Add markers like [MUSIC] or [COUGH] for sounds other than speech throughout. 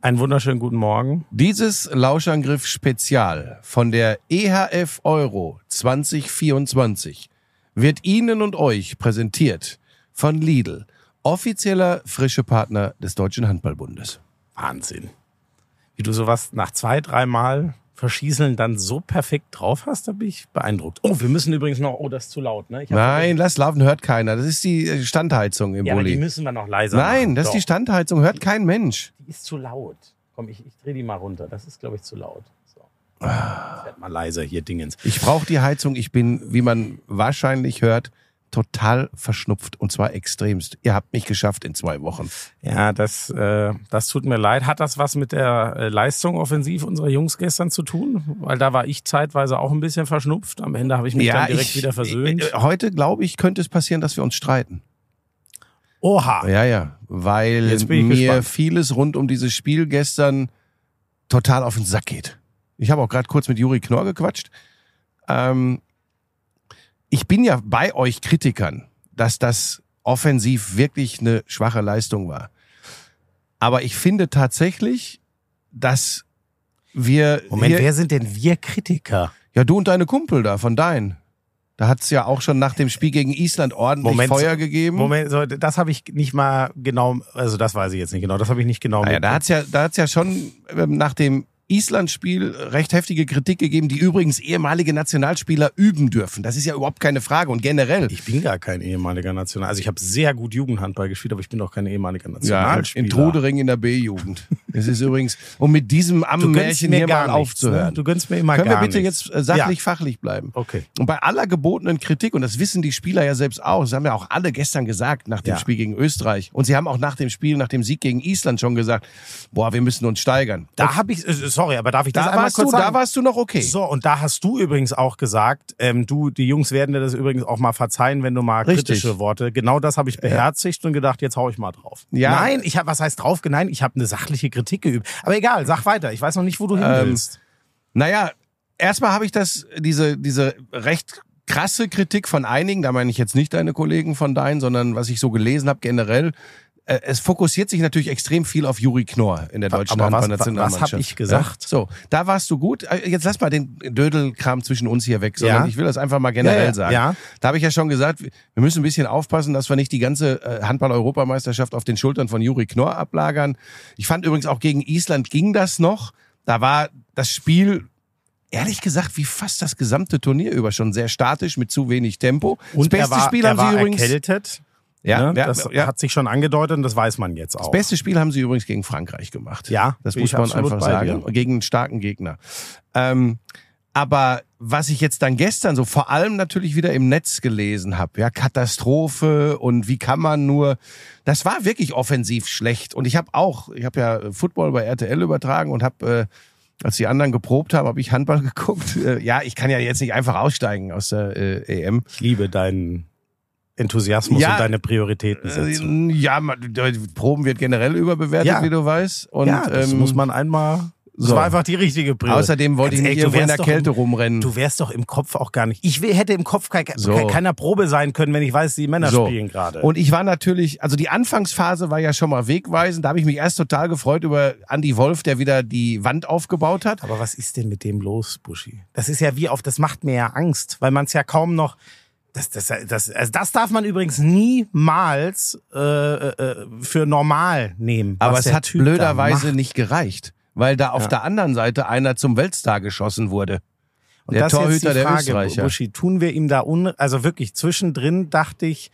Einen wunderschönen guten Morgen. Dieses Lauschangriff Spezial von der EHF Euro 2024 wird Ihnen und euch präsentiert von Lidl, offizieller frische Partner des Deutschen Handballbundes. Wahnsinn. Wie du sowas nach zwei, dreimal Verschießeln dann so perfekt drauf hast, da bin ich beeindruckt. Oh, wir müssen übrigens noch, oh, das ist zu laut, ne? Nein, lass laufen, hört keiner. Das ist die Standheizung im ja, Bulli. die müssen wir noch leiser Nein, machen. das ist die Standheizung, hört kein Mensch. Die ist zu laut. Komm, ich, ich drehe die mal runter. Das ist, glaube ich, zu laut. So. Jetzt wird mal leiser hier, Dingens. Ich brauche die Heizung. Ich bin, wie man wahrscheinlich hört, total verschnupft und zwar extremst. Ihr habt mich geschafft in zwei Wochen. Ja, das, äh, das tut mir leid. Hat das was mit der äh, Leistung offensiv unserer Jungs gestern zu tun? Weil da war ich zeitweise auch ein bisschen verschnupft. Am Ende habe ich mich dann direkt ich, wieder versöhnt. äh, Heute, glaube ich, könnte es passieren, dass wir uns streiten. Oha! Ja, ja, weil mir gespannt. vieles rund um dieses Spiel gestern total auf den Sack geht. Ich habe auch gerade kurz mit Juri Knorr gequatscht. Ähm, ich bin ja bei euch Kritikern, dass das offensiv wirklich eine schwache Leistung war. Aber ich finde tatsächlich, dass wir Moment, wer sind denn wir Kritiker? ja du und deine Kumpel da von dein. Da hat's ja auch schon nach dem Spiel gegen Island ordentlich Moment, Feuer gegeben. Moment, so, das habe ich nicht mal genau, also das weiß ich jetzt nicht genau, das habe ich nicht genau Naja, da mitbekommen. hat's ja, da hat's ja schon ähm, nach dem Island-Spiel recht heftige Kritik gegeben, die übrigens ehemalige Nationalspieler üben dürfen. Das ist ja überhaupt keine Frage. Und generell, Ich bin gar kein ehemaliger National. Also ich habe sehr gut Jugendhandball gespielt, aber ich bin doch kein ehemaliger ja, Nationalspieler. in Trudering in der B-Jugend. Es ist übrigens, um mit diesem Ammenmärchen hier mal nichts, aufzuhören. Ne? Du gönnst mir immer Können wir gar bitte nichts. jetzt äh, sachlich, Ja. fachlich bleiben? Okay. Und bei aller gebotenen Kritik, und das wissen die Spieler ja selbst auch, das haben ja auch alle gestern gesagt nach dem Ja. Spiel gegen Österreich. Und sie haben auch nach dem Spiel, nach dem Sieg gegen Island schon gesagt, boah, wir müssen uns steigern. Da habe ich, sorry, aber darf ich das da einmal warst kurz du, sagen? da warst du noch okay. So, und da hast du übrigens auch gesagt, ähm, du, die Jungs werden dir das übrigens auch mal verzeihen, wenn du mal Richtig. kritische Worte. Genau das habe ich beherzigt und gedacht, jetzt hau ich mal drauf. Ja. Nein, ich habe, was heißt drauf? Nein, ich habe eine sachliche Kritik geübt. Aber egal, sag weiter. Ich weiß noch nicht, wo du hin Ähm, willst. Naja, erstmal habe ich das, diese, diese recht krasse Kritik von einigen, da meine ich jetzt nicht deine Kollegen von deinen, sondern was ich so gelesen habe generell. Äh, Es fokussiert sich natürlich extrem viel auf Juri Knorr in der deutschen Aber was- Handballnationalmannschaft. was hab ich gesagt? Ja? So, da warst du gut. Äh, Jetzt lass mal den Dödelkram zwischen uns hier weg, sondern Ja. ich will das einfach mal generell Ja, sagen. ja. Da habe ich ja schon gesagt, wir müssen ein bisschen aufpassen, dass wir nicht die ganze äh, Handball-Europameisterschaft auf den Schultern von Juri Knorr ablagern. Ich fand übrigens auch gegen Island ging das noch. Da war das Spiel ehrlich gesagt wie fast das gesamte Turnier über schon sehr statisch mit zu wenig Tempo. Und das er beste war, Spiel er haben war sie übrigens erkältet. Ja, ne? ja, das ja. hat sich schon angedeutet und das weiß man jetzt auch. Das beste Spiel haben sie übrigens gegen Frankreich gemacht. Ja, das muss man einfach sagen. dir. Gegen einen starken Gegner. Ähm, aber was ich jetzt dann gestern so vor allem natürlich wieder im Netz gelesen habe, ja, Katastrophe und wie kann man nur, das war wirklich offensiv schlecht. Und ich habe auch, ich habe ja Football bei RTL übertragen und habe, äh, als die anderen geprobt haben, habe ich Handball [LAUGHS] geguckt. Äh, ja, ich kann ja jetzt nicht einfach aussteigen aus der äh, EM. Ich liebe deinen Enthusiasmus Ja. und deine Prioritätensetzung. Äh, ja, man, Proben wird generell überbewertet, Ja. wie du weißt. Und, ja, das ähm, muss man einmal. Das so. war einfach die richtige Priorität. Außerdem wollte ich Ganz nicht ehrlich, du irgendwo in der Kälte im- rumrennen. Du wärst doch im Kopf auch gar nicht. Ich hätte im Kopf kein, So. ke- keiner Probe sein können, wenn ich weiß, die Männer So. spielen gerade. Und ich war natürlich, also die Anfangsphase war ja schon mal wegweisend. Da habe ich mich erst total gefreut über Andy Wolf, der wieder die Wand aufgebaut hat. Aber was ist denn mit dem los, Buschi? Das ist ja wie auf, das macht mir ja Angst, weil man es ja kaum noch. Das, das, das, also das darf man übrigens niemals äh, äh, für normal nehmen. Aber es der hat Typ blöderweise nicht gereicht, weil da auf Ja. der anderen Seite einer zum Weltstar geschossen wurde. Und der das ist jetzt Torhüter die der Frage, Österreicher. Buschi, tun wir ihm da un, also wirklich zwischendrin dachte ich,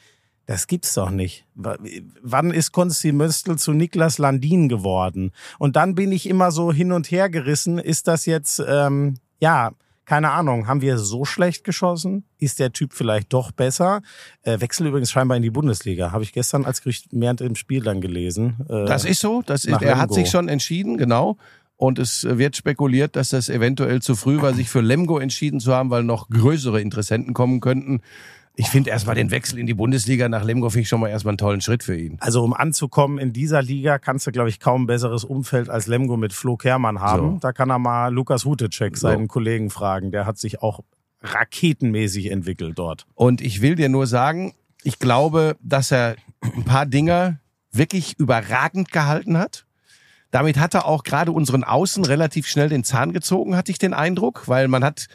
das gibt's doch nicht. Wann ist Konsti Möstl zu Niklas Landin geworden? Und dann bin ich immer so hin und her gerissen. Ist das jetzt, ähm, ja, keine Ahnung, haben wir so schlecht geschossen? Ist der Typ vielleicht doch besser? Äh, Wechsel übrigens scheinbar in die Bundesliga. Habe ich gestern als Gerücht während dem Spiel dann gelesen. Äh, Das ist so. Das ist, er hat sich schon entschieden, genau. Und es wird spekuliert, dass das eventuell zu früh war, sich für Lemgo entschieden zu haben, weil noch größere Interessenten kommen könnten. Ich finde erstmal den Wechsel in die Bundesliga nach Lemgo finde ich schon mal erstmal einen tollen Schritt für ihn. Also um anzukommen in dieser Liga kannst du, glaube ich, kaum ein besseres Umfeld als Lemgo mit Flo Kermann haben. So. Da kann er mal Lukas Hutecek, So. seinen Kollegen, fragen. Der hat sich auch raketenmäßig entwickelt dort. Und ich will dir nur sagen, ich glaube, dass er ein paar Dinger wirklich überragend gehalten hat. damit hat er auch gerade unseren Außen relativ schnell den Zahn gezogen, hatte ich den Eindruck, weil man hat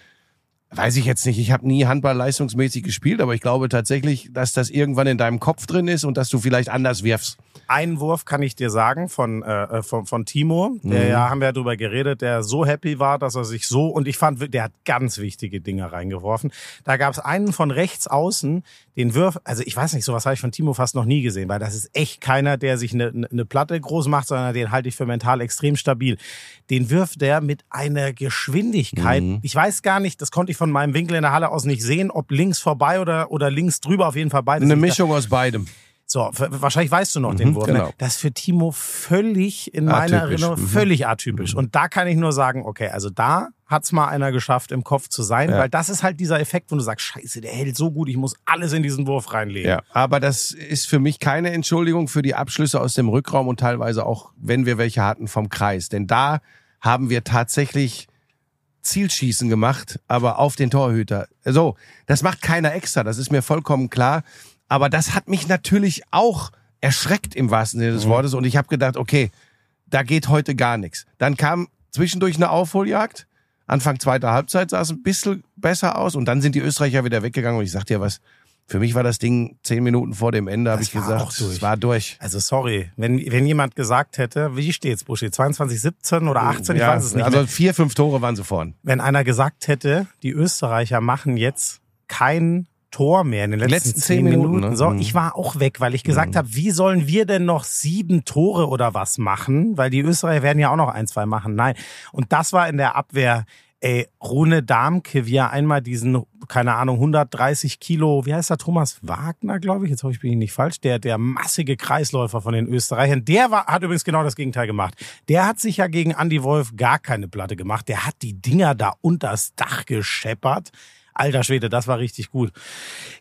Weiß ich jetzt nicht. Ich habe nie Handball leistungsmäßig gespielt, aber ich glaube tatsächlich, dass das irgendwann in deinem Kopf drin ist und dass du vielleicht anders wirfst. Einen Wurf kann ich dir sagen von, äh, äh von, von Timo. Der Mhm. ja, haben wir ja drüber geredet, der so happy war, dass er sich so, und ich fand, der hat ganz wichtige Dinge reingeworfen. Da gab es einen von rechts außen, den Wurf, also ich weiß nicht, sowas habe ich von Timo fast noch nie gesehen, weil das ist echt keiner, der sich eine, eine Platte groß macht, sondern den halte ich für mental extrem stabil. Den wirft der mit einer Geschwindigkeit. Mhm. Ich weiß gar nicht, das konnte ich von meinem Winkel in der Halle aus nicht sehen, ob links vorbei oder, oder links drüber, auf jeden Fall beides. Eine. Mischung aus beidem. So, wahrscheinlich weißt du noch den Mhm, Wurf. genau. Ne? Das ist für Timo völlig in meiner Atypisch, Erinnerung mhm. völlig atypisch. Und da kann ich nur sagen, okay, also da hat's mal einer geschafft, im Kopf zu sein, Ja. weil das ist halt dieser Effekt, wo du sagst, scheiße, der hält so gut, ich muss alles in diesen Wurf reinlegen. Ja, aber das ist für mich keine Entschuldigung für die Abschlüsse aus dem Rückraum und teilweise auch, wenn wir welche hatten, vom Kreis. Denn da haben wir tatsächlich Zielschießen gemacht, aber auf den Torhüter. So, das macht keiner extra, das ist mir vollkommen klar. Aber das hat mich natürlich auch erschreckt im wahrsten Sinne des Wortes und ich habe gedacht, okay, da geht heute gar nichts. Dann kam zwischendurch eine Aufholjagd. Anfang zweiter Halbzeit sah es ein bisschen besser aus und dann sind die Österreicher wieder weggegangen und ich sag dir was, für mich war das Ding zehn Minuten vor dem Ende, habe ich gesagt, es war durch. Also sorry, wenn, wenn jemand gesagt hätte, wie steht's, Buschi, 22, 17 oder 18, ich ja, weiß es nicht also mehr. vier, fünf Tore waren sie vorn. Wenn einer gesagt hätte, die Österreicher machen jetzt kein Tor mehr in den letzten, letzten zehn Minuten. Minuten, ne? So, Mhm. ich war auch weg, weil ich gesagt habe, wie sollen wir denn noch sieben Tore oder was machen? Weil die Österreicher werden ja auch noch ein, zwei machen. Nein. Und das war in der Abwehr. Ey, Rune Darmke, wie er einmal diesen, keine Ahnung, 130 Kilo, wie heißt der, Thomas Wagner, glaube ich, jetzt hoffe ich, bin ich nicht falsch, der, der massige Kreisläufer von den Österreichern, der war, hat übrigens genau das Gegenteil gemacht. Der hat sich ja gegen Andy Wolf gar keine Platte gemacht. Der hat die Dinger da unters Dach gescheppert. Alter Schwede, das war richtig gut.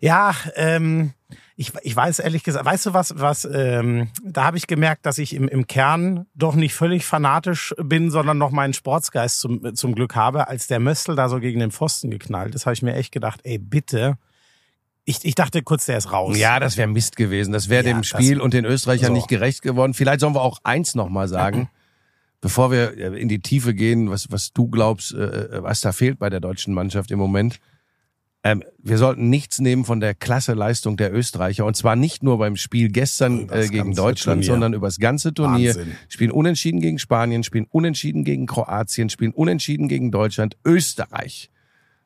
Ja, ähm, ich, ich weiß ehrlich gesagt, weißt du was, was, ähm, da habe ich gemerkt, dass ich im, im Kern doch nicht völlig fanatisch bin, sondern noch meinen Sportsgeist zum, zum Glück habe, als der Möstl da so gegen den Pfosten geknallt ist, habe ich mir echt gedacht, ey, bitte. Ich, ich dachte kurz, der ist raus. Ja, das wäre Mist gewesen. Das wäre Ja, dem Spiel und den Österreichern so. nicht gerecht geworden. Vielleicht sollen wir auch eins nochmal sagen, [LAUGHS] bevor wir äh, in die Tiefe gehen, was, was du glaubst, äh, was da fehlt bei der deutschen Mannschaft im Moment. Ähm, wir sollten nichts nehmen von der klasse Leistung der Österreicher. Und zwar nicht nur beim Spiel gestern äh, gegen Deutschland, Turnier. sondern über das ganze Turnier. Wahnsinn. Spielen unentschieden gegen Spanien, spielen unentschieden gegen Kroatien, spielen unentschieden gegen Deutschland, Österreich.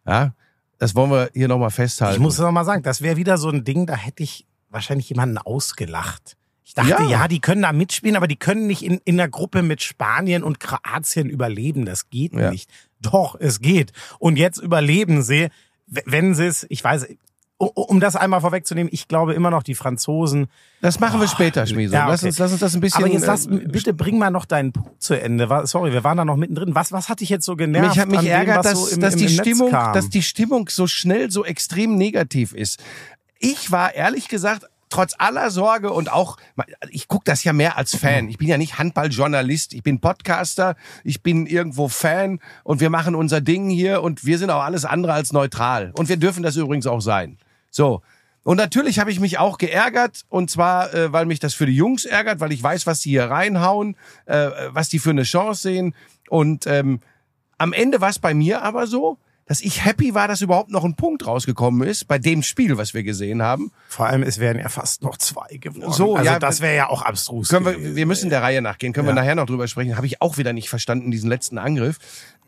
Ja, das wollen wir hier nochmal festhalten. Ich muss noch mal sagen, das wäre wieder so ein Ding, da hätte ich wahrscheinlich jemanden ausgelacht. Ich dachte, Ja. ja. die können da mitspielen, aber die können nicht in, in der Gruppe mit Spanien und Kroatien überleben. Das geht Ja. nicht. Doch, es geht. Und jetzt überleben sie, wenn sie es, ich weiß, um das einmal vorwegzunehmen, ich glaube immer noch, die Franzosen. Das machen wir später, Schmieso. Ja, lass, okay. uns, lass uns das ein bisschen. Aber jetzt lass, äh, bitte bring mal noch deinen Punkt zu Ende. Sorry, wir waren da noch mittendrin. Was, was hat dich jetzt so genervt? mich hat mich dem, ärgert, was dass, so im, dass, im, die im Netz Stimmung, dass die Stimmung so schnell so extrem negativ ist. Ich war ehrlich gesagt trotz aller Sorge und auch, ich gucke das ja mehr als Fan. Ich bin ja nicht Handballjournalist, ich bin Podcaster, ich bin irgendwo Fan und wir machen unser Ding hier und wir sind auch alles andere als neutral. Und wir dürfen das übrigens auch sein. So. Und natürlich habe ich mich auch geärgert und zwar, äh, weil mich das für die Jungs ärgert, weil ich weiß, was die hier reinhauen, äh, was die für eine Chance sehen. Und ähm, am Ende war es bei mir aber so, dass ich happy war, dass überhaupt noch ein Punkt rausgekommen ist bei dem Spiel, was wir gesehen haben. Vor allem, es wären ja fast noch zwei geworden. So, also ja, das wäre ja auch abstrus. Können wir, gewesen. wir müssen der Reihe nachgehen, können wir Ja. nachher noch drüber sprechen. Habe ich auch wieder nicht verstanden, diesen letzten Angriff.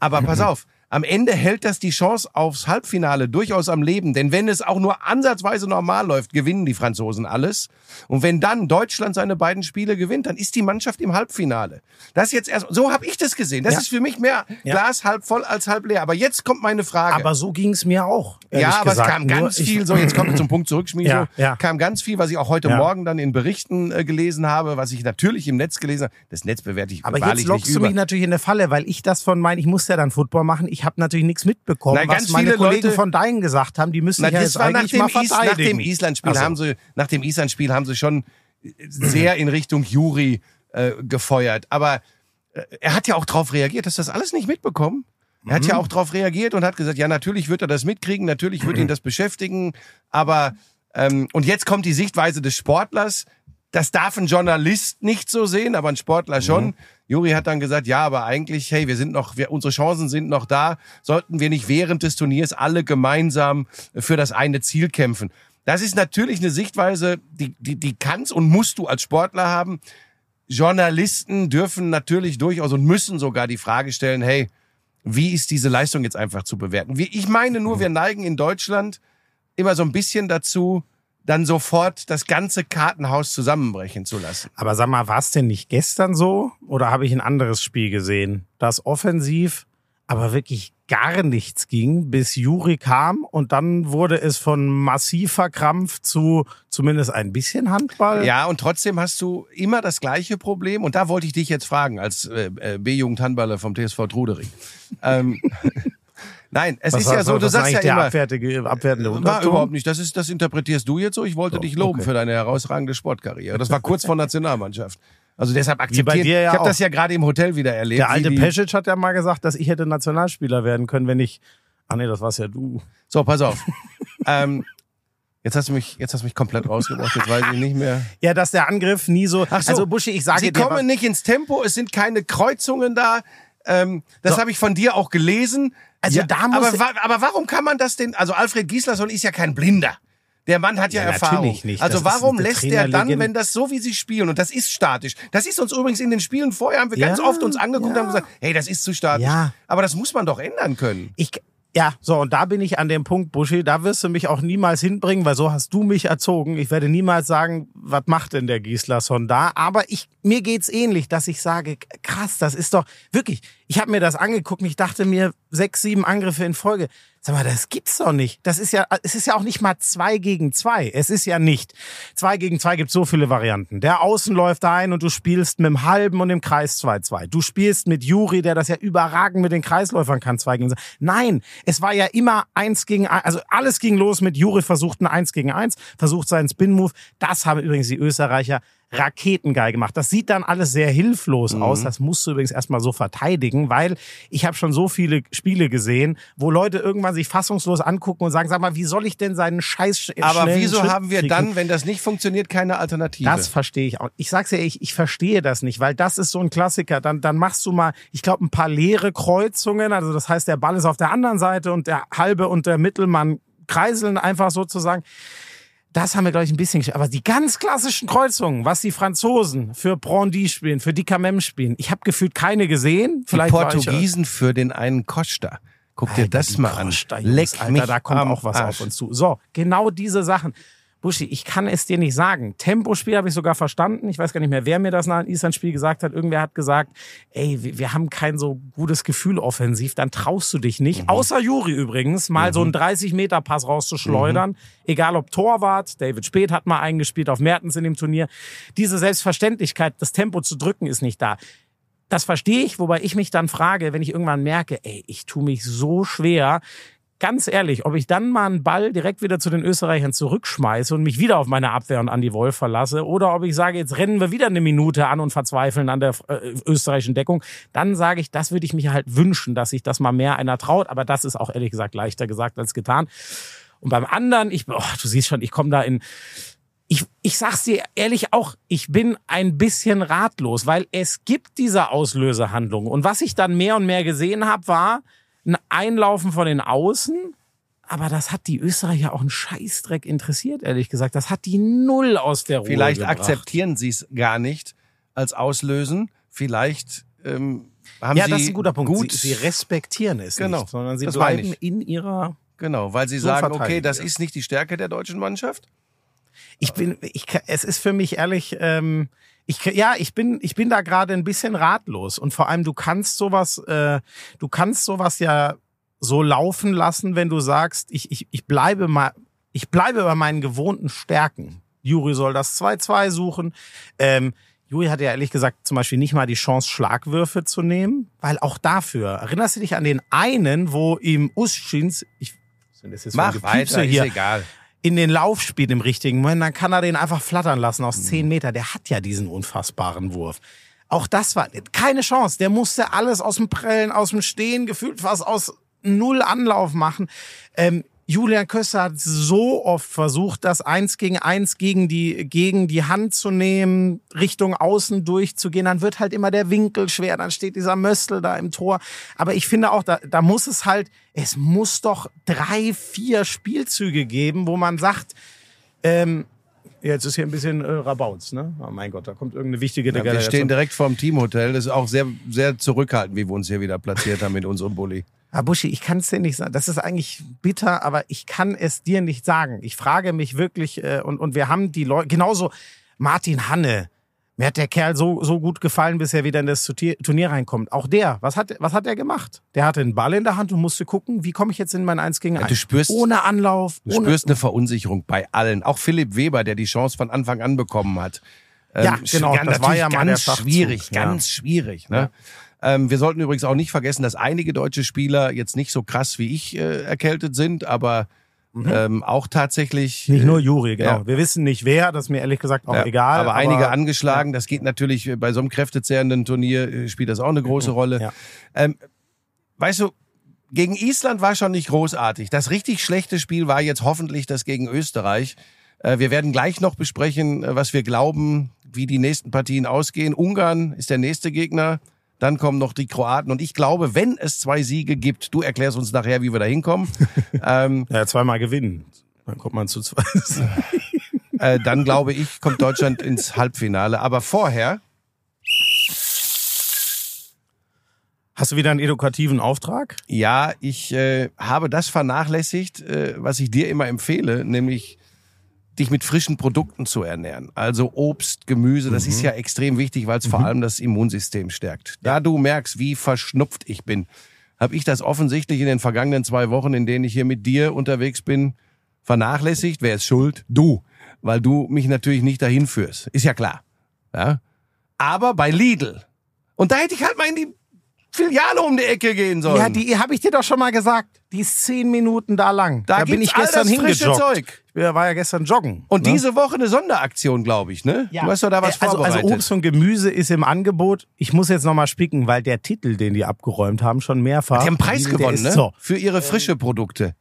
Aber pass auf, am Ende hält das die Chance aufs Halbfinale durchaus am Leben. Denn wenn es auch nur ansatzweise normal läuft, gewinnen die Franzosen alles. Und wenn dann Deutschland seine beiden Spiele gewinnt, dann ist die Mannschaft im Halbfinale. Das ist jetzt erst, so habe ich das gesehen. Das Ja. ist für mich mehr Ja. Glas halb voll als halb leer. Aber jetzt kommt meine Frage. Aber so ging es mir auch. Ja, aber gesagt. es kam Nur ganz ich- viel, so jetzt wir zum Punkt [CLEARS THROAT] zurück, Ja, ja. kam ganz viel, was ich auch heute. Morgen dann in Berichten äh, gelesen habe, was ich natürlich im Netz gelesen habe. Das Netz bewerte ich Aber wahrlich jetzt lockst nicht du über. mich natürlich in eine Falle, weil ich das von meinen, ich muss ja dann Football machen, ich habe natürlich nichts mitbekommen, Na, was ganz meine viele Kollegen Leute- von deinen gesagt haben, die müssen Na, ja jetzt eigentlich dem, mal Is, nach verteidigen. dem Island-Spiel so. haben sie, nach dem Island-Spiel haben sie schon sehr in Richtung Juri äh, gefeuert. Aber äh, er hat ja auch darauf reagiert. Hast du das alles nicht mitbekommen? Er hat Mhm. ja auch darauf reagiert und hat gesagt, ja, natürlich wird er das mitkriegen, natürlich wird ihn [CLEARS THROAT] das beschäftigen, aber ähm, und jetzt kommt die Sichtweise des Sportlers. das darf ein Journalist nicht so sehen, aber ein Sportler schon. Mhm. Juri hat dann gesagt, ja, aber eigentlich, hey, wir sind noch, wir, unsere Chancen sind noch da. Sollten wir nicht während des Turniers alle gemeinsam für das eine Ziel kämpfen? Das ist natürlich eine Sichtweise, die, die, die kannst und musst du als Sportler haben. Journalisten dürfen natürlich durchaus und müssen sogar die Frage stellen, hey, wie ist diese Leistung jetzt einfach zu bewerten? Ich meine nur, wir neigen in Deutschland immer so ein bisschen dazu, dann sofort das ganze Kartenhaus zusammenbrechen zu lassen. Aber sag mal, war es denn nicht gestern so? Oder habe ich ein anderes Spiel gesehen, das offensiv aber wirklich gar nichts ging, bis Juri kam und dann wurde es von massiver Krampf zu zumindest ein bisschen Handball. Ja, und trotzdem hast du immer das gleiche Problem und da wollte ich dich jetzt fragen als äh, äh B-Jugend-Handballer vom TSV Trudering. ähm, [LAUGHS] Nein, es Was ist ja so, du sagst ja immer, abwertige, abwertende war überhaupt nicht. Das ist, das interpretierst du jetzt so. Ich wollte So, dich loben okay. für deine herausragende Sportkarriere. Das war kurz vor [LAUGHS] Nationalmannschaft. Also deshalb akzeptieren. dir ja ich habe das ja gerade im Hotel wieder erlebt. Der alte Pesic hat ja mal gesagt, dass ich hätte Nationalspieler werden können, wenn ich. Ah nee, das war's ja du. So, pass auf. [LAUGHS] ähm, jetzt hast du mich, jetzt hast du mich komplett rausgebracht. Jetzt weiß ich nicht mehr. Ja, dass der Angriff nie so. Ach so. Also Buschi, ich sage Sie dir, kommen nicht ins Tempo. Es sind keine Kreuzungen da. Ähm, das So. habe ich von dir auch gelesen. Also da muss- aber, aber warum kann man das denn? Also Alfred Gislason ist ja kein Blinder. Der Mann hat ja, Ja, Erfahrung. nicht. Also Das warum lässt er dann, wenn das so wie sie spielen und das ist statisch. Das ist uns übrigens in den Spielen vorher haben wir ganz Ja, oft uns angeguckt und ja. haben gesagt, hey, das ist zu statisch. Ja. Aber das muss man doch ändern können. Ich, ja, so, und da bin ich an dem Punkt, Buschi, da wirst du mich auch niemals hinbringen, weil so hast du mich erzogen. Ich werde niemals sagen, was macht denn der Gislason da? Aber ich, mir geht's ähnlich, dass ich sage, krass, das ist doch, wirklich, ich habe mir das angeguckt und ich dachte mir, sechs, sieben Angriffe in Folge. Sag mal, das gibt's doch nicht. Das ist ja, es ist ja auch nicht mal zwei gegen zwei. Es ist ja nicht. Zwei gegen zwei gibt so viele Varianten. Der Außen läuft ein und du spielst mit dem Halben und dem Kreis 2-2. Du spielst mit Juri, der das ja überragend mit den Kreisläufern kann, zwei gegen zwei. Nein, es war ja immer eins gegen eins. Also alles ging los mit Juri versucht ein eins gegen eins, versucht seinen Spin-Move. Das haben übrigens die Österreicher raketengeil gemacht. Das sieht dann alles sehr hilflos aus. Das musst du übrigens erstmal so verteidigen, weil ich habe schon so viele Spiele gesehen, wo Leute irgendwann sich fassungslos angucken und sagen, sag mal, wie soll ich denn seinen Scheiß sch- Aber wieso Schritt haben wir kriegen? dann, wenn das nicht funktioniert, keine Alternative? Das verstehe ich auch. Ich sag's ja, ich, ich verstehe das nicht, weil das ist so ein Klassiker. Dann, dann machst du mal, ich glaube, ein paar leere Kreuzungen. Also das heißt, der Ball ist auf der anderen Seite und der halbe und der Mittelmann kreiseln einfach sozusagen. Das haben wir, glaube ich, ein bisschen gesch- Aber die ganz klassischen Kreuzungen, was die Franzosen für Brandy spielen, für Dicamem spielen, ich habe gefühlt keine gesehen. die Vielleicht ich- Portugiesen für den einen Costa. Guck dir Alter, das die mal an. Costa, Jungs, Leck Alter, mich da kommt auch was Arsch. auf uns zu. So, genau diese Sachen. Buschi, ich kann es dir nicht sagen. Tempospiel habe ich sogar verstanden. Ich weiß gar nicht mehr, wer mir das nach dem Island-Spiel gesagt hat. Irgendwer hat gesagt, ey, wir, haben kein so gutes Gefühl offensiv, dann traust du dich nicht. Außer Juri übrigens, mal so einen 30-Meter-Pass rauszuschleudern. Egal ob Torwart, David Speth hat mal eingespielt auf Mertens in dem Turnier. Diese Selbstverständlichkeit, das Tempo zu drücken, ist nicht da. Das verstehe ich, wobei ich mich dann frage, wenn ich irgendwann merke, ey, ich tue mich so schwer, ganz ehrlich, ob ich dann mal einen Ball direkt wieder zu den Österreichern zurückschmeiße und mich wieder auf meine Abwehr und Andi Wolf verlasse, oder ob ich sage, jetzt rennen wir wieder eine Minute an und verzweifeln an der äh, österreichischen Deckung, dann sage ich, das würde ich mir halt wünschen, dass sich das mal mehr einer traut, aber das ist auch ehrlich gesagt leichter gesagt als getan. Und beim anderen, ich, oh, du siehst schon, ich komme da in, ich, ich sag's dir ehrlich auch, ich bin ein bisschen ratlos, weil es gibt diese Auslösehandlung. Und was ich dann mehr und mehr gesehen habe, war ein Einlaufen von den Außen. Aber das hat die Österreicher auch einen Scheißdreck interessiert, ehrlich gesagt. Das hat die null aus der Ruhe Vielleicht gebracht. akzeptieren sie es gar nicht als Auslösen. Vielleicht ähm, haben Ja, sie das ist ein guter Punkt. Gut, Sie, sie respektieren es Genau, nicht, sondern sie bleiben in ihrer genau, weil sie sagen, okay, das ist nicht die Stärke der deutschen Mannschaft. Ich bin, ich, kann- es ist für mich ehrlich, ähm, ich, ja, ich bin, ich bin da gerade ein bisschen ratlos und vor allem du kannst sowas, äh, du kannst sowas ja so laufen lassen, wenn du sagst, ich, ich, ich bleibe mal, ich bleibe bei meinen gewohnten Stärken. Juri soll das 2-2 suchen. Ähm, Juri hatte ja ehrlich gesagt zum Beispiel nicht mal die Chance, Schlagwürfe zu nehmen, weil auch dafür, erinnerst du dich an den einen, wo ihm Uschins, ich, das ist jetzt Mach weiter, hier, ist egal. In den Lauf spielt im richtigen Moment, dann kann er den einfach flattern lassen aus Mhm. zehn Meter. Der hat ja diesen unfassbaren Wurf. Auch das war keine Chance. Der musste alles aus dem Prellen, aus dem Stehen, gefühlt fast aus null Anlauf machen. Ähm, Julian Köster hat so oft versucht, das eins gegen eins gegen die, gegen die Hand zu nehmen, Richtung außen durchzugehen. Dann wird halt immer der Winkel schwer, dann steht dieser Möstel da im Tor. Aber ich finde auch, da, da muss es halt, es muss doch drei, vier Spielzüge geben, wo man sagt, ähm, Jetzt ist hier ein bisschen äh, Rabauz, ne? Oh mein Gott, da kommt irgendeine wichtige ja, Wir stehen direkt vorm Teamhotel. Das ist auch sehr, sehr zurückhaltend, wie wir uns hier wieder platziert haben mit unserem Bulli. Herr Buschi, ich kann es dir nicht sagen. Das ist eigentlich bitter, aber ich kann es dir nicht sagen. Ich frage mich wirklich, äh, und, und wir haben die Leute, genauso Martin Hanne, mir hat der Kerl so, so gut gefallen, bis er wieder in das Turnier reinkommt. Auch der, was hat, was hat er gemacht? Der hatte einen Ball in der Hand und musste gucken, wie komme ich jetzt in mein 1 gegen 1? Ja, du spürst, ohne Anlauf. Du ohne spürst eine Verunsicherung bei allen. Auch Philipp Weber, der die Chance von Anfang an bekommen hat. Ja, ähm, genau, das war ja mal ganz schwierig, ganz ja. schwierig. Ne? Ja. Ähm, wir sollten übrigens auch nicht vergessen, dass einige deutsche Spieler jetzt nicht so krass wie ich äh, erkältet sind, aber Mhm. Ähm, auch tatsächlich. Nicht nur Juri, genau. Ja. Wir wissen nicht wer, das ist mir ehrlich gesagt auch ja, egal. Aber, aber einige angeschlagen, das geht natürlich bei so einem kräftezehrenden Turnier, äh, spielt das auch eine große Rolle. Ja. Ähm, weißt du, gegen Island war schon nicht großartig. Das richtig schlechte Spiel war jetzt hoffentlich das gegen Österreich. Äh, wir werden gleich noch besprechen, äh, was wir glauben, wie die nächsten Partien ausgehen. Ungarn ist der nächste Gegner. Dann kommen noch die Kroaten. Und ich glaube, wenn es zwei Siege gibt, du erklärst uns nachher, wie wir da hinkommen. [LAUGHS] ähm, ja, zweimal gewinnen. Dann kommt man zu zwei. [LAUGHS] äh, dann glaube ich, kommt Deutschland ins Halbfinale. Aber vorher. Hast du wieder einen edukativen Auftrag? Ja, ich äh, habe das vernachlässigt, äh, was ich dir immer empfehle, nämlich dich mit frischen Produkten zu ernähren. Also Obst, Gemüse, das mhm. ist ja extrem wichtig, weil es mhm. vor allem das Immunsystem stärkt. Da du merkst, wie verschnupft ich bin, habe ich das offensichtlich in den vergangenen zwei Wochen, in denen ich hier mit dir unterwegs bin, vernachlässigt. Wer ist schuld? Du. Weil du mich natürlich nicht dahin führst. Ist ja klar. Ja? Aber bei Lidl. Und da hätte ich halt mal in die Filiale um die Ecke gehen sollen. Ja, die habe ich dir doch schon mal gesagt. Die ist zehn Minuten da lang. Da, da bin ich gestern hingejoggt. Zeug. Ich war ja gestern joggen. Und ne? diese Woche eine Sonderaktion, glaube ich, ne? Ja. Du hast doch da was also, vorbereitet. Also Obst und Gemüse ist im Angebot. Ich muss jetzt noch mal spicken, weil der Titel, den die abgeräumt haben, schon mehrfach. Die haben Preis gewonnen, ne? So. Für ihre frische Produkte.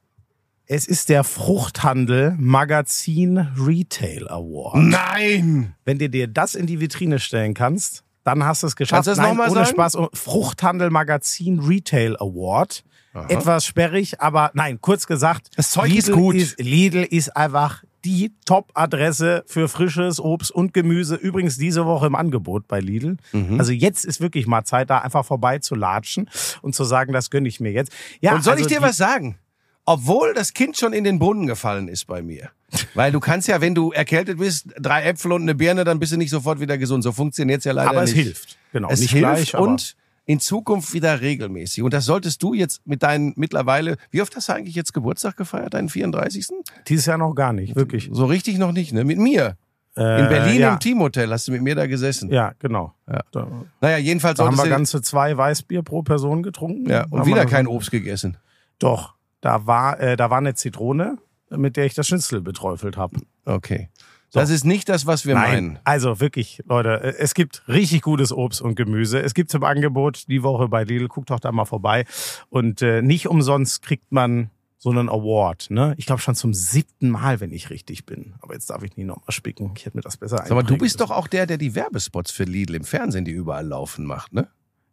Es ist der Fruchthandel Magazin Retail Award. Nein! Wenn du dir das in die Vitrine stellen kannst, dann hast du es geschafft. Kannst Nein, ohne sagen? Spaß. Fruchthandel Magazin Retail Award. Aha. Etwas sperrig, aber nein, kurz gesagt. Das Zeug Lidl ist gut. Ist, Lidl ist einfach die Top-Adresse für frisches Obst und Gemüse. Übrigens diese Woche im Angebot bei Lidl. Mhm. Also jetzt ist wirklich mal Zeit, da einfach vorbei zu latschen und zu sagen, das gönne ich mir jetzt. Ja, und soll also ich dir was sagen? Obwohl das Kind schon in den Brunnen gefallen ist bei mir. Weil du kannst ja, wenn du erkältet bist, drei Äpfel und eine Birne, dann bist du nicht sofort wieder gesund. So funktioniert's ja leider aber nicht. Aber es hilft. Genau. Es nicht hilft gleich, und in Zukunft wieder regelmäßig. Und das solltest du jetzt mit deinen mittlerweile, wie oft hast du eigentlich jetzt Geburtstag gefeiert, deinen 34.? Dieses Jahr noch gar nicht, wirklich. So richtig noch nicht, ne? Mit mir. Äh, in Berlin ja. im Teamhotel hast du mit mir da gesessen. Ja, genau. Ja. Da, naja, jedenfalls da haben wir ganze zwei Weißbier pro Person getrunken. Ja, und wieder kein Obst gegessen. Doch, da war, äh, da war eine Zitrone mit der ich das Schnitzel beträufelt habe. Okay. So. Das ist nicht das, was wir Nein. meinen. Also wirklich, Leute, äh, es gibt richtig gutes Obst und Gemüse. Es gibt zum Angebot die Woche bei Lidl. Guckt doch da mal vorbei. Und äh, nicht umsonst kriegt man so einen Award. Ne? Ich glaube schon zum siebten Mal, wenn ich richtig bin. Aber jetzt darf ich nie nochmal spicken. Ich hätte mir das besser Aber du bist doch auch der, der die Werbespots für Lidl im Fernsehen, die überall laufen, macht, ne?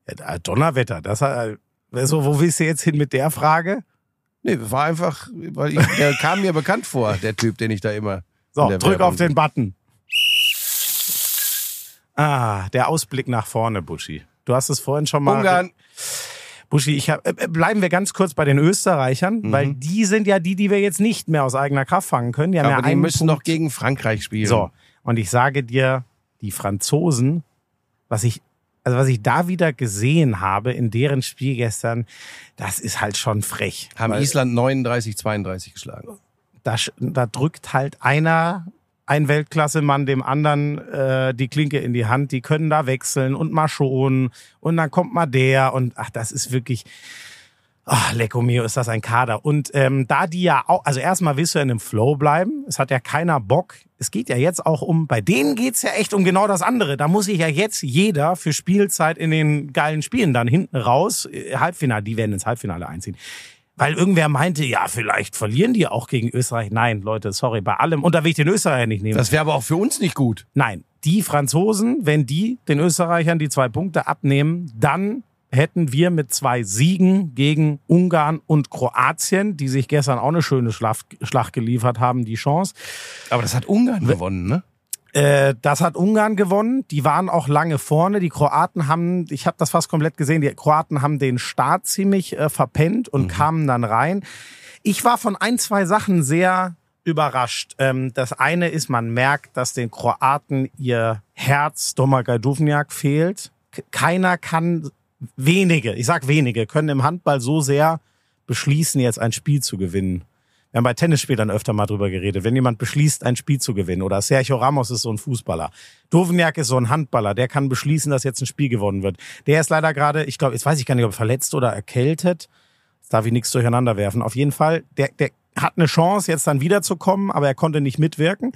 Ja, Donnerwetter. Das hat, also, wo willst du jetzt hin mit der Frage? Nee, war einfach, weil ich, der [LAUGHS] kam mir bekannt vor, der Typ, den ich da immer. So, drück Werbung auf den Button. Ah, der Ausblick nach vorne, Buschi. Du hast es vorhin schon mal. Ungarn. Buschi, ich hab, äh, bleiben wir ganz kurz bei den Österreichern, mhm. weil die sind ja die, die wir jetzt nicht mehr aus eigener Kraft fangen können. Die haben Aber ja die müssen Punkt. noch gegen Frankreich spielen. So, und ich sage dir, die Franzosen, was ich also was ich da wieder gesehen habe in deren Spiel gestern, das ist halt schon frech. Haben Island 39, 32 geschlagen. Da, da drückt halt einer ein Weltklassemann dem anderen äh, die Klinke in die Hand. Die können da wechseln und mal schonen und dann kommt mal der und ach, das ist wirklich Ach, Lecco mio, ist das ein Kader. Und ähm, da die ja auch, also erstmal willst du in einem Flow bleiben. Es hat ja keiner Bock. Es geht ja jetzt auch um, bei denen geht's ja echt um genau das andere. Da muss sich ja jetzt jeder für Spielzeit in den geilen Spielen dann hinten raus, äh, Halbfinale, die werden ins Halbfinale einziehen. Weil irgendwer meinte, ja, vielleicht verlieren die auch gegen Österreich. Nein, Leute, sorry, bei allem. Und da will ich den Österreicher nicht nehmen. Das wäre aber auch für uns nicht gut. Nein, die Franzosen, wenn die den Österreichern die zwei Punkte abnehmen, dann hätten wir mit zwei Siegen gegen Ungarn und Kroatien, die sich gestern auch eine schöne Schlacht, Schlacht geliefert haben, die Chance. Aber das hat Ungarn gewonnen, ne? Äh, das hat Ungarn gewonnen. Die waren auch lange vorne. Die Kroaten haben, ich habe das fast komplett gesehen, die Kroaten haben den Start ziemlich äh, verpennt und mhm. kamen dann rein. Ich war von ein, zwei Sachen sehr überrascht. Ähm, das eine ist, man merkt, dass den Kroaten ihr Herz Domagoj Duvniak fehlt. Keiner kann, wenige, ich sag wenige, können im Handball so sehr beschließen, jetzt ein Spiel zu gewinnen. Wir haben bei Tennisspielern öfter mal drüber geredet. Wenn jemand beschließt, ein Spiel zu gewinnen, oder Sergio Ramos ist so ein Fußballer, Dovniak ist so ein Handballer, der kann beschließen, dass jetzt ein Spiel gewonnen wird. Der ist leider gerade, ich glaube, jetzt weiß ich gar nicht, ob verletzt oder erkältet. Jetzt darf ich nichts durcheinander werfen. Auf jeden Fall, der, der hat eine Chance, jetzt dann wiederzukommen, aber er konnte nicht mitwirken.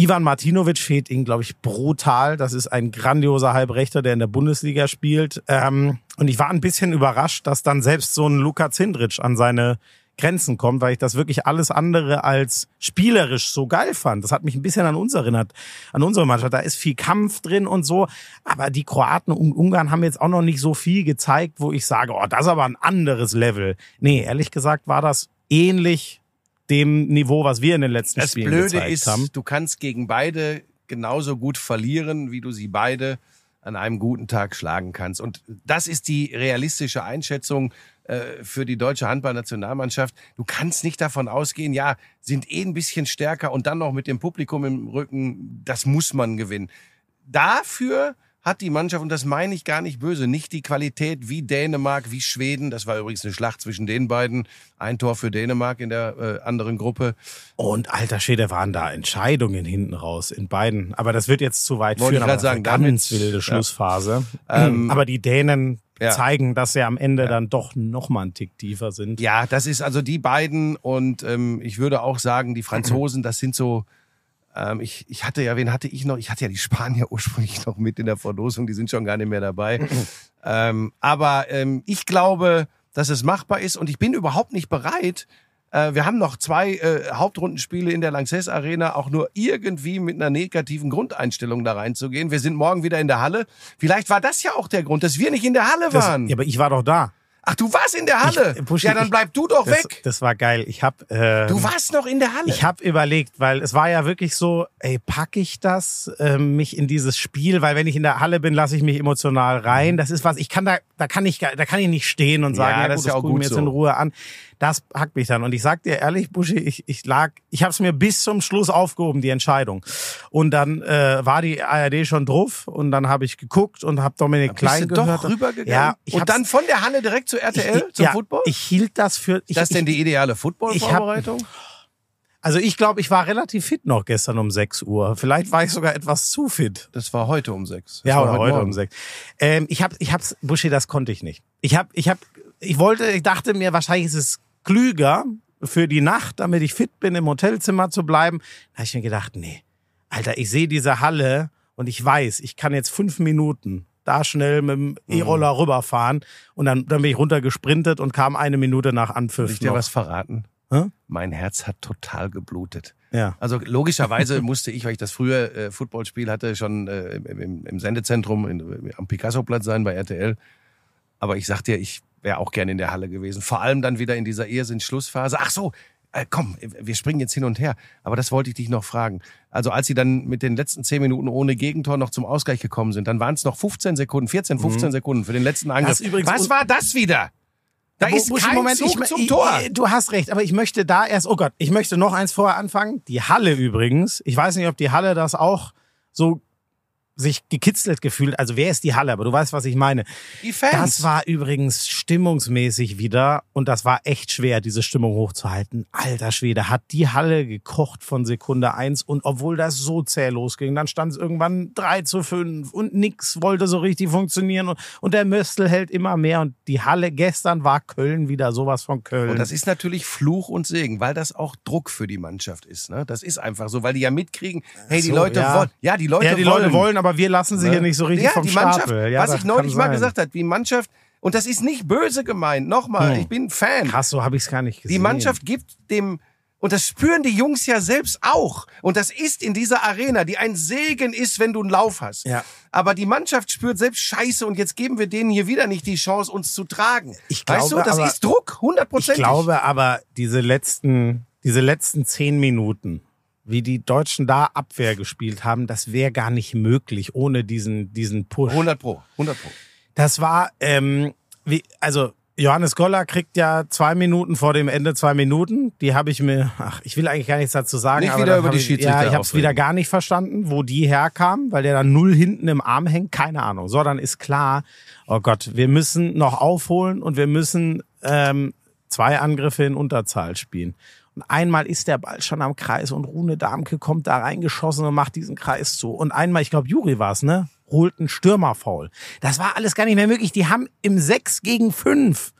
Ivan Martinovic fehlt ihm, glaube ich, brutal. Das ist ein grandioser Halbrechter, der in der Bundesliga spielt. Ähm, und ich war ein bisschen überrascht, dass dann selbst so ein Luka Zindric an seine Grenzen kommt, weil ich das wirklich alles andere als spielerisch so geil fand. Das hat mich ein bisschen an uns erinnert, an unsere Mannschaft. Da ist viel Kampf drin und so. Aber die Kroaten und Ungarn haben jetzt auch noch nicht so viel gezeigt, wo ich sage, oh, das ist aber ein anderes Level. Nee, ehrlich gesagt war das ähnlich dem Niveau, was wir in den letzten das Spielen Blöde gezeigt ist, haben. Du kannst gegen beide genauso gut verlieren, wie du sie beide an einem guten Tag schlagen kannst. Und das ist die realistische Einschätzung äh, für die deutsche Handballnationalmannschaft. Du kannst nicht davon ausgehen, ja, sind eh ein bisschen stärker und dann noch mit dem Publikum im Rücken, das muss man gewinnen. Dafür hat die Mannschaft, und das meine ich gar nicht böse, nicht die Qualität wie Dänemark, wie Schweden. Das war übrigens eine Schlacht zwischen den beiden. Ein Tor für Dänemark in der äh, anderen Gruppe. Und alter Schwede waren da Entscheidungen hinten raus in beiden. Aber das wird jetzt zu weit Wollte führen. Ich aber sagen, ganz wilde Schlussphase. Ja. Ähm, [CLEARS THROAT] aber die Dänen ja. zeigen, dass sie am Ende ja. dann doch noch mal einen Tick tiefer sind. Ja, das ist also die beiden und ähm, ich würde auch sagen, die [CLEARS THROAT] Franzosen, das sind so ähm, ich, ich hatte ja, wen hatte ich noch? Ich hatte ja die Spanier [LAUGHS] ursprünglich noch mit in der Verlosung, die sind schon gar nicht mehr dabei. [LAUGHS] ähm, aber ähm, ich glaube, dass es machbar ist und ich bin überhaupt nicht bereit, äh, wir haben noch zwei äh, Hauptrundenspiele in der Lanxess Arena, auch nur irgendwie mit einer negativen Grundeinstellung da reinzugehen. Wir sind morgen wieder in der Halle. Vielleicht war das ja auch der Grund, dass wir nicht in der Halle waren. Das, ja, aber ich war doch da. Ach, du warst in der Halle. Ich, Buschi, ja, dann bleib du doch das, weg. Das war geil. Ich hab. Äh, du warst noch in der Halle. Ich habe überlegt, weil es war ja wirklich so, ey, pack ich das, äh, mich in dieses Spiel, weil wenn ich in der Halle bin, lasse ich mich emotional rein. Das ist was. Ich kann da, da kann ich, da kann ich nicht stehen und sagen, ja, ja das, gut, ist ja auch gut mir so. jetzt in Ruhe an das packt mich dann. Und ich sag dir ehrlich, Buschi, ich, ich lag, ich habe es mir bis zum Schluss aufgehoben, die Entscheidung. Und dann äh, war die ARD schon drauf und dann habe ich geguckt und habe Dominik Klein bist du gehört. Doch rübergegangen? Ja, ich und dann von der Halle direkt zu RTL ich, zum ja, Football? Ich hielt das für. Ich, ist das denn die ideale Football-Vorbereitung? Also ich glaube, ich war relativ fit noch gestern um 6 Uhr. Vielleicht war ich sogar etwas zu fit. Das war heute um 6. ja, oder heute, heute um 6. Ähm, ich habe, ich hab's, Buschi, das konnte ich nicht. Ich habe, ich habe, ich wollte, ich dachte mir, wahrscheinlich ist es klüger für die Nacht, damit ich fit bin, im Hotelzimmer zu bleiben. Da habe ich mir gedacht, nee, Alter, ich sehe diese Halle und ich weiß, ich kann jetzt fünf Minuten da schnell mit dem mhm. E-Roller rüberfahren und dann, dann bin ich runtergesprintet und kam eine Minute nach Anpfiff. Soll ich dir noch. was verraten? Hä? Mein Herz hat total geblutet. Ja. Also logischerweise [LAUGHS] musste ich, weil ich das früher äh, Footballspiel hatte, schon äh, im, im Sendezentrum in, am Picasso-Platz sein bei RTL. Aber ich sag dir, ich wäre auch gerne in der Halle gewesen. Vor allem dann wieder in dieser Irrsinn-Schlussphase. Ach so, äh, komm, wir springen jetzt hin und her. Aber das wollte ich dich noch fragen. Also als sie dann mit den letzten zehn Minuten ohne Gegentor noch zum Ausgleich gekommen sind, dann waren es noch 15 Sekunden, 14, 15 mhm. Sekunden für den letzten Angriff. Was war das wieder? Da ist kein Moment, Zug ich, zum Tor. Ich, du hast recht, aber ich möchte da erst, oh Gott, ich möchte noch eins vorher anfangen. Die Halle übrigens. Ich weiß nicht, ob die Halle das auch so sich gekitzelt gefühlt. Also wer ist die Halle? Aber du weißt, was ich meine. Die Fans. Das war übrigens stimmungsmäßig wieder und das war echt schwer, diese Stimmung hochzuhalten. Alter Schwede, hat die Halle gekocht von Sekunde eins und obwohl das so zäh losging, dann stand es irgendwann drei zu fünf und nix wollte so richtig funktionieren und, und der Möstel hält immer mehr und die Halle gestern war Köln wieder sowas von Köln. Und das ist natürlich Fluch und Segen, weil das auch Druck für die Mannschaft ist. Ne? Das ist einfach so, weil die ja mitkriegen, hey, die so, Leute ja. wollen, ja, die Leute ja, die wollen, Leute wollen, aber wir lassen sie ne? hier nicht so richtig ja, vom die Mannschaft, Stapel. Ja, was ich neulich mal gesagt habe, die Mannschaft und das ist nicht böse gemeint, nochmal, Hm. ich bin Fan. Krass, so habe ich es gar nicht gesehen. Die Mannschaft gibt dem, und das spüren die Jungs ja selbst auch. Und das ist in dieser Arena, die ein Segen ist, wenn du einen Lauf hast. Ja. Aber die Mannschaft spürt selbst Scheiße und jetzt geben wir denen hier wieder nicht die Chance, uns zu tragen. Ich weißt glaube du, das aber- ist Druck, Ich hundertprozentig. glaube aber, diese letzten, diese letzten zehn Minuten, wie die Deutschen da Abwehr gespielt haben, das wäre gar nicht möglich ohne diesen, diesen Push. 100 pro, 100 pro. Das war, ähm, wie, also Johannes Goller kriegt ja zwei Minuten vor dem Ende zwei Minuten. Die habe ich mir, ach, ich will eigentlich gar nichts dazu sagen. Nicht aber wieder über die ich, Schiedsrichter Ja, ich habe es wieder gar nicht verstanden, wo die herkamen, weil der da null hinten im Arm hängt. Keine Ahnung. So, dann ist klar, oh Gott, wir müssen noch aufholen und wir müssen ähm, zwei Angriffe in Unterzahl spielen. Einmal ist der Ball schon am Kreis und Rune Darmke kommt da reingeschossen und macht diesen Kreis zu. Und einmal, ich glaube, Juri war es, ne? Holt einen Stürmerfaul. Das war alles gar nicht mehr möglich. Die haben im 6 gegen 5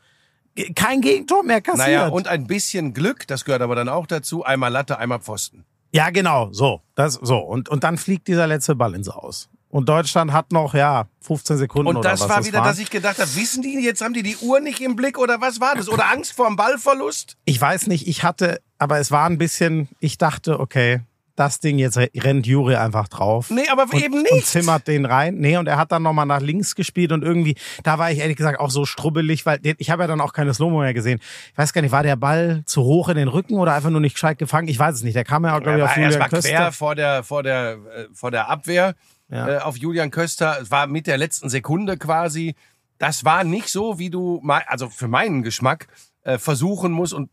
kein Gegentor mehr kassiert. Naja, und ein bisschen Glück, das gehört aber dann auch dazu. Einmal Latte, einmal Pfosten. ja, genau, so. Das, so. Und, und dann fliegt dieser letzte Ball ins Aus. Und Deutschland hat noch, ja, 15 Sekunden Und oder das was war wieder, war. dass ich gedacht habe, wissen die, jetzt haben die die Uhr nicht im Blick oder was war das? Oder Angst vor dem Ballverlust? Ich weiß nicht, ich hatte, aber es war ein bisschen, ich dachte, okay, das Ding, jetzt rennt Juri einfach drauf. Nee, aber und, eben Und nicht. zimmert den rein. Nee, und er hat dann nochmal nach links gespielt und irgendwie, da war ich ehrlich gesagt auch so strubbelig, weil ich habe ja dann auch keine Slow-Mo mehr gesehen. Ich weiß gar nicht, war der Ball zu hoch in den Rücken oder einfach nur nicht gescheit gefangen? Ich weiß es nicht. Der kam ja auch, glaube ich, Er auf war Julian Köster. quer vor der, vor der, äh, vor der Abwehr Ja. äh, auf Julian Köster. Es war mit der letzten Sekunde quasi. Das war nicht so, wie du, also für meinen Geschmack, äh, versuchen musst und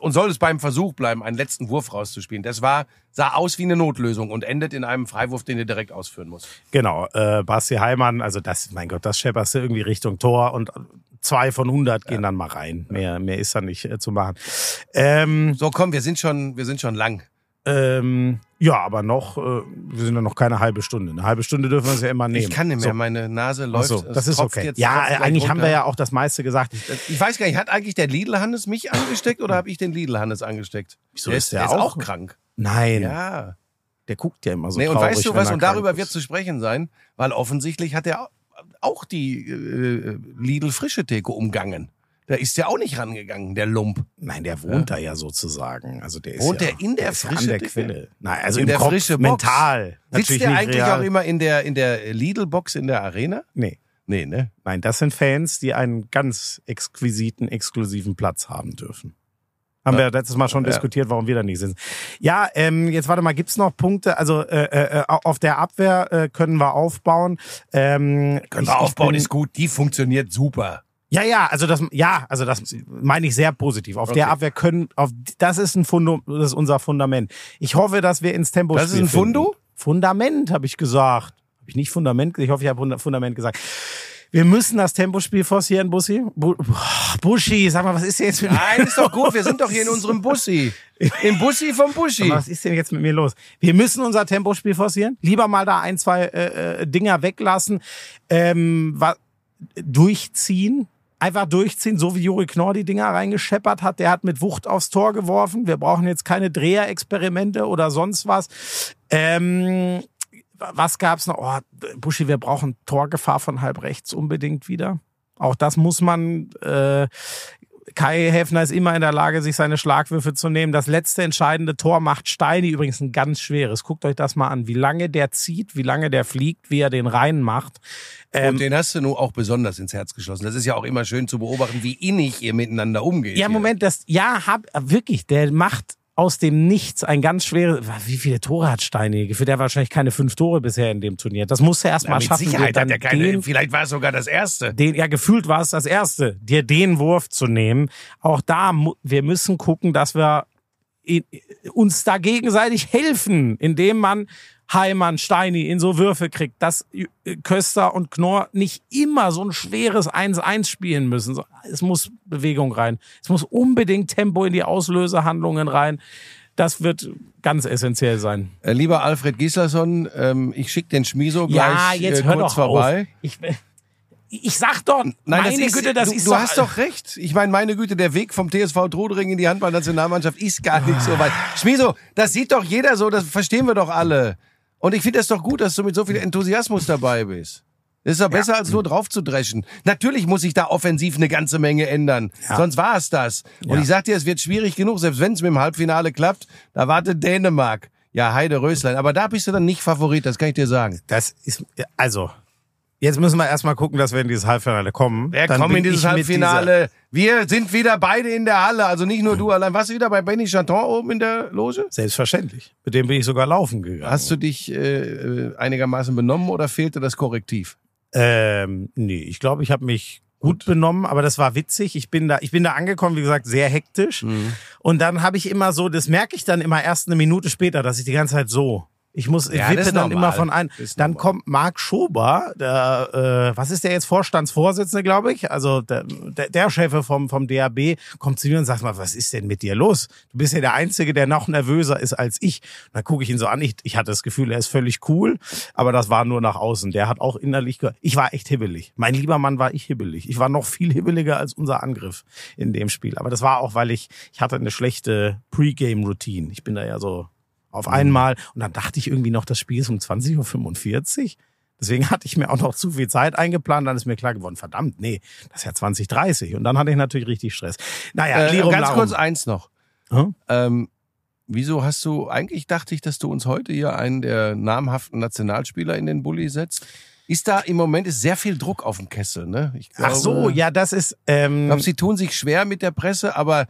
und soll es beim Versuch bleiben, einen letzten Wurf rauszuspielen. Das war, sah aus wie eine Notlösung und endet in einem Freiwurf, den du direkt ausführen musst. Genau, äh, Basti Heimann, also das, mein Gott, das schepperst du irgendwie Richtung Tor und zwei von 100 gehen dann mal rein. Mehr, mehr ist da nicht äh, zu machen. Ähm, So, komm, wir sind schon, wir sind schon lang. Ähm, ja, aber noch, äh, wir sind ja noch keine halbe Stunde. Eine halbe Stunde dürfen wir uns ja immer nehmen. Ich kann nicht mehr, So. meine Nase läuft. so, das ist okay. jetzt- ja, äh, eigentlich haben wir runter. ja auch das meiste gesagt. Ich weiß gar nicht, hat eigentlich der Lidl-Hannes mich angesteckt oder habe ich den Lidl-Hannes angesteckt? Wieso der ist der der ist auch- auch krank. Nein, Ja. der guckt ja immer so nee, und traurig, weißt du was? Und darüber ist. wird zu sprechen sein, weil offensichtlich hat er auch die äh, Lidl-Frische-Theke umgangen. Da ist er auch nicht rangegangen, der Lump. Nein, der wohnt da ja sozusagen. Also der ist Wohnt ja, der in der ist ja an frische der? Quelle. Nein, also In im der Kopf, frische Box. mental. Sitzt der eigentlich real. auch immer in der, in der Lidl-Box in der Arena? Nee. Nee, ne? Nein, das sind Fans, die einen ganz exquisiten, exklusiven Platz haben dürfen. Haben wir letztes Mal schon Ja. diskutiert, warum wir da nicht sind. Ja, ähm, jetzt warte mal, gibt's noch Punkte? Also äh, äh, auf der Abwehr äh, können wir aufbauen. Ähm, Können wir aufbauen, bin- ist gut. Die funktioniert super. Ja, ja, also das, ja, also das meine ich sehr positiv. Auf der Okay. Abwehr können, auf, das ist ein Fundum, das ist unser Fundament. Ich hoffe, dass wir ins Tempo Das ist ein Fundo? Fundament, habe ich gesagt. Habe ich nicht Fundament, ich hoffe, ich habe Fundament gesagt. Wir müssen das Tempospiel forcieren, Bussi. Bu Boah, Buschi, sag mal, was ist denn jetzt mit Nein, ist doch gut. Wir sind doch hier in [LAUGHS] unserem Bussi. Im Bussi vom Buschi. Was ist denn jetzt mit mir los? Wir müssen unser Tempospiel forcieren. Lieber mal da ein, zwei äh, äh, Dinger weglassen. Ähm, durchziehen. Einfach durchziehen, so wie Juri Knorr die Dinger reingescheppert hat. Der hat mit Wucht aufs Tor geworfen. Wir brauchen jetzt keine Dreher-Experimente oder sonst was. Ähm, was gab's noch? Oh, Buschi, wir brauchen Torgefahr von halb rechts unbedingt wieder. Auch das muss man. Äh, Kai Häfner ist immer in der Lage, sich seine Schlagwürfe zu nehmen. Das letzte entscheidende Tor macht Steini übrigens ein ganz schweres. Guckt euch das mal an, wie lange der zieht, wie lange der fliegt, wie er den reinmacht. Ähm, Und den hast du nun auch besonders ins Herz geschlossen. Das ist ja auch immer schön zu beobachten, wie innig ihr miteinander umgeht. ja. Moment, das, ja, hab, wirklich, der macht aus dem Nichts ein ganz schweres, wie viele Tore hat Steini? Gefühlt der wahrscheinlich keine fünf Tore bisher in dem Turnier. Das muss er erst Ja, mal mit schaffen. Sicherheit dann hat er keine, den, vielleicht war es sogar das erste. den, ja, gefühlt war es das Erste, dir den Wurf zu nehmen. Auch da, wir müssen gucken, dass wir uns da gegenseitig helfen, indem man Heimann, Steini in so Würfe kriegt, dass äh, Köster und Knorr nicht immer so ein schweres 1-1 spielen müssen. Es muss Bewegung rein. Es muss unbedingt Tempo in die Auslösehandlungen rein. Das wird ganz essentiell sein. Äh, lieber Alfred Gislason, ähm, ich schicke den Schmiso Ja, gleich jetzt äh, hör kurz doch vorbei. auf. Ich, ich sag doch, Nein, meine das ist, Güte, das du, ist du hast doch recht. Ich meine, meine Güte, der Weg vom TSV Trudering in die Handballnationalmannschaft ist gar nicht so weit. Schmiso, das sieht doch jeder so, das verstehen wir doch alle. Und ich finde es doch gut, dass du mit so viel Enthusiasmus dabei bist. Das ist doch besser, als nur drauf zu dreschen. Natürlich muss sich da offensiv eine ganze Menge ändern. Ja. Sonst war es das. Und Ja. ich sag dir, es wird schwierig genug, selbst wenn es mit dem Halbfinale klappt. Da wartet Dänemark. Ja, Heide Röslein. Aber da bist du dann nicht Favorit, das kann ich dir sagen. Das ist, also, jetzt müssen wir erstmal gucken, dass wir in dieses Halbfinale kommen. Wer Dann kommt in dieses Halbfinale? Wir sind wieder beide in der Halle, also nicht nur du allein. Warst du wieder bei Benny Chanton oben in der Loge? Selbstverständlich. Mit dem bin ich sogar laufen gegangen. Hast du dich äh, äh, einigermaßen benommen oder fehlte das Korrektiv? Ähm, nee, ich glaube, ich habe mich gut benommen, aber das war witzig. Ich bin da, ich bin da angekommen, wie gesagt, sehr hektisch. Mhm. Und dann habe ich immer so, das merke ich dann immer erst eine Minute später, dass ich die ganze Zeit so. Ich muss, ich Ja, wippe dann immer von ein. Dann kommt Marc Schober, der, äh, was ist der jetzt Vorstandsvorsitzende, glaube ich, also der, der, Chef vom vom DAB, kommt zu mir und sagt mal, was ist denn mit dir los? Du bist ja der Einzige, der noch nervöser ist als ich. Und dann gucke ich ihn so an. Ich, ich hatte das Gefühl, er ist völlig cool, aber das war nur nach außen. Der hat auch innerlich, ich war echt hibbelig. Mein lieber Mann war ich hibbelig. Ich war noch viel hibbeliger als unser Angriff in dem Spiel. Aber das war auch, weil ich ich hatte eine schlechte Pre-Game-Routine. Ich bin da ja so auf einmal. Und dann dachte ich irgendwie noch, das Spiel ist um 20.45 Uhr. Deswegen [LAUGHS] hatte ich mir auch noch zu viel Zeit eingeplant. Dann ist mir klar geworden, verdammt, nee, das ist ja 2030. Und dann hatte ich natürlich richtig Stress. Naja, Äh, ganz Larum. kurz eins noch. Hm? Ähm, wieso hast du, eigentlich dachte ich, dass du uns heute hier einen der namhaften Nationalspieler in den Bulli setzt. Ist da im Moment ist sehr viel Druck auf dem Kessel, ne? Ich Ach so, ja, das ist. Ähm, Ich glaube, sie tun sich schwer mit der Presse, aber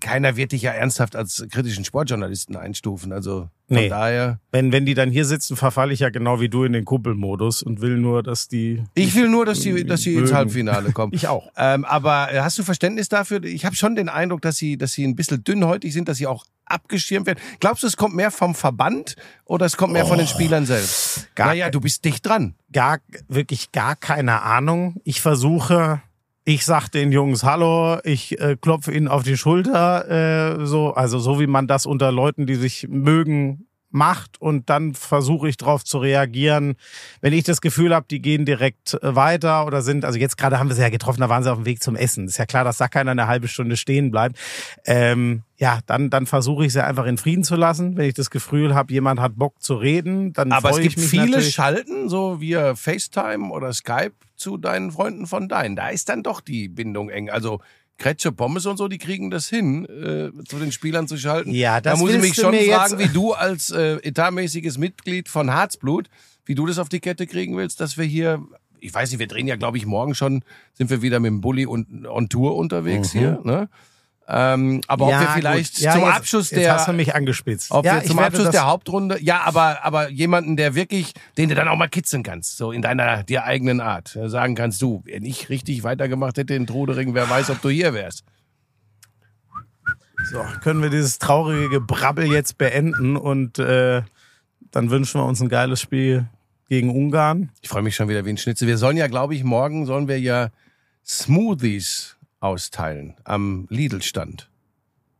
keiner wird dich ja ernsthaft als kritischen Sportjournalisten einstufen. Also von Nee. daher. wenn, wenn die dann hier sitzen, verfalle ich ja genau wie du in den Kumpelmodus und will nur, dass die. Ich will nur, dass sie, dass sie ins. Halbfinale kommen. [LAUGHS] Ich auch. Ähm, aber äh, hast du Verständnis dafür? Ich habe schon den Eindruck, dass sie, dass sie ein bisschen dünnhäutig sind, dass sie auch abgeschirmt werden. Glaubst du, es kommt mehr vom Verband oder es kommt mehr von den Spielern selbst? Oh. Gar- naja, du bist dicht dran. Gar, wirklich gar keine Ahnung. Ich versuche, ich sag den Jungs Hallo, ich äh, klopfe ihnen auf die Schulter, äh, so, also so wie man das unter Leuten, die sich mögen, macht und dann versuche ich darauf zu reagieren. Wenn ich das Gefühl habe, die gehen direkt äh, weiter oder sind, also jetzt gerade haben wir sie ja getroffen, da waren sie auf dem Weg zum Essen. Ist ja klar, dass da keiner eine halbe Stunde stehen bleibt. Ähm, ja, dann, dann versuche ich sie einfach in Frieden zu lassen. Wenn ich das Gefühl habe, jemand hat Bock zu reden, dann Aber es gibt viele. Schalten, so via FaceTime oder Skype zu deinen Freunden von deinen. Da ist dann doch die Bindung eng. Also Kretsche, Pommes und so, die kriegen das hin, äh, zu den Spielern zu schalten. Ja, das da muss ich mich schon fragen, wie du als äh, etatmäßiges Mitglied von Harzblut, wie du das auf die Kette kriegen willst, dass wir hier, ich weiß nicht, wir drehen ja, glaube ich, morgen schon, sind wir wieder mit dem Bulli und on Tour unterwegs hier. Ne? Ähm, aber ob wir vielleicht. Ja, zum jetzt, Abschluss jetzt der hast du mich angespitzt. ob ja, wir zum Abschluss der Hauptrunde, ja, aber, aber jemanden, der wirklich, den du dann auch mal kitzeln kannst, so in deiner, dir eigenen Art. Ja, Sagen kannst du, wenn ich richtig weitergemacht hätte in Trudering, wer weiß, ob du hier wärst. So, können wir dieses traurige Gebrabbel jetzt beenden und äh, dann wünschen wir uns ein geiles Spiel gegen Ungarn. Ich freue mich schon wieder wie ein Schnitzel. Wir sollen ja, glaube ich, morgen sollen wir ja Smoothies austeilen am Lidl-Stand.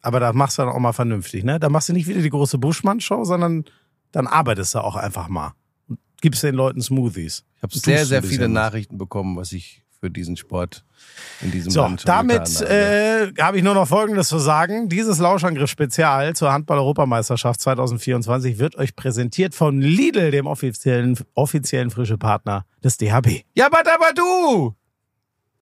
Aber da machst du dann auch mal vernünftig, ne? Da machst du nicht wieder die große Buschmann-Show, sondern dann arbeitest du auch einfach mal. Und gibst den Leuten Smoothies. Ich habe sehr, sehr viele was. Nachrichten bekommen, was ich für diesen Sport in diesem So, Land damit äh, habe ich nur noch Folgendes zu sagen. Dieses Lauschangriff-Spezial zur Handball-Europameisterschaft 2024 wird euch präsentiert von Lidl, dem offiziellen, offiziellen frische Partner des DHB. Ja, aber du!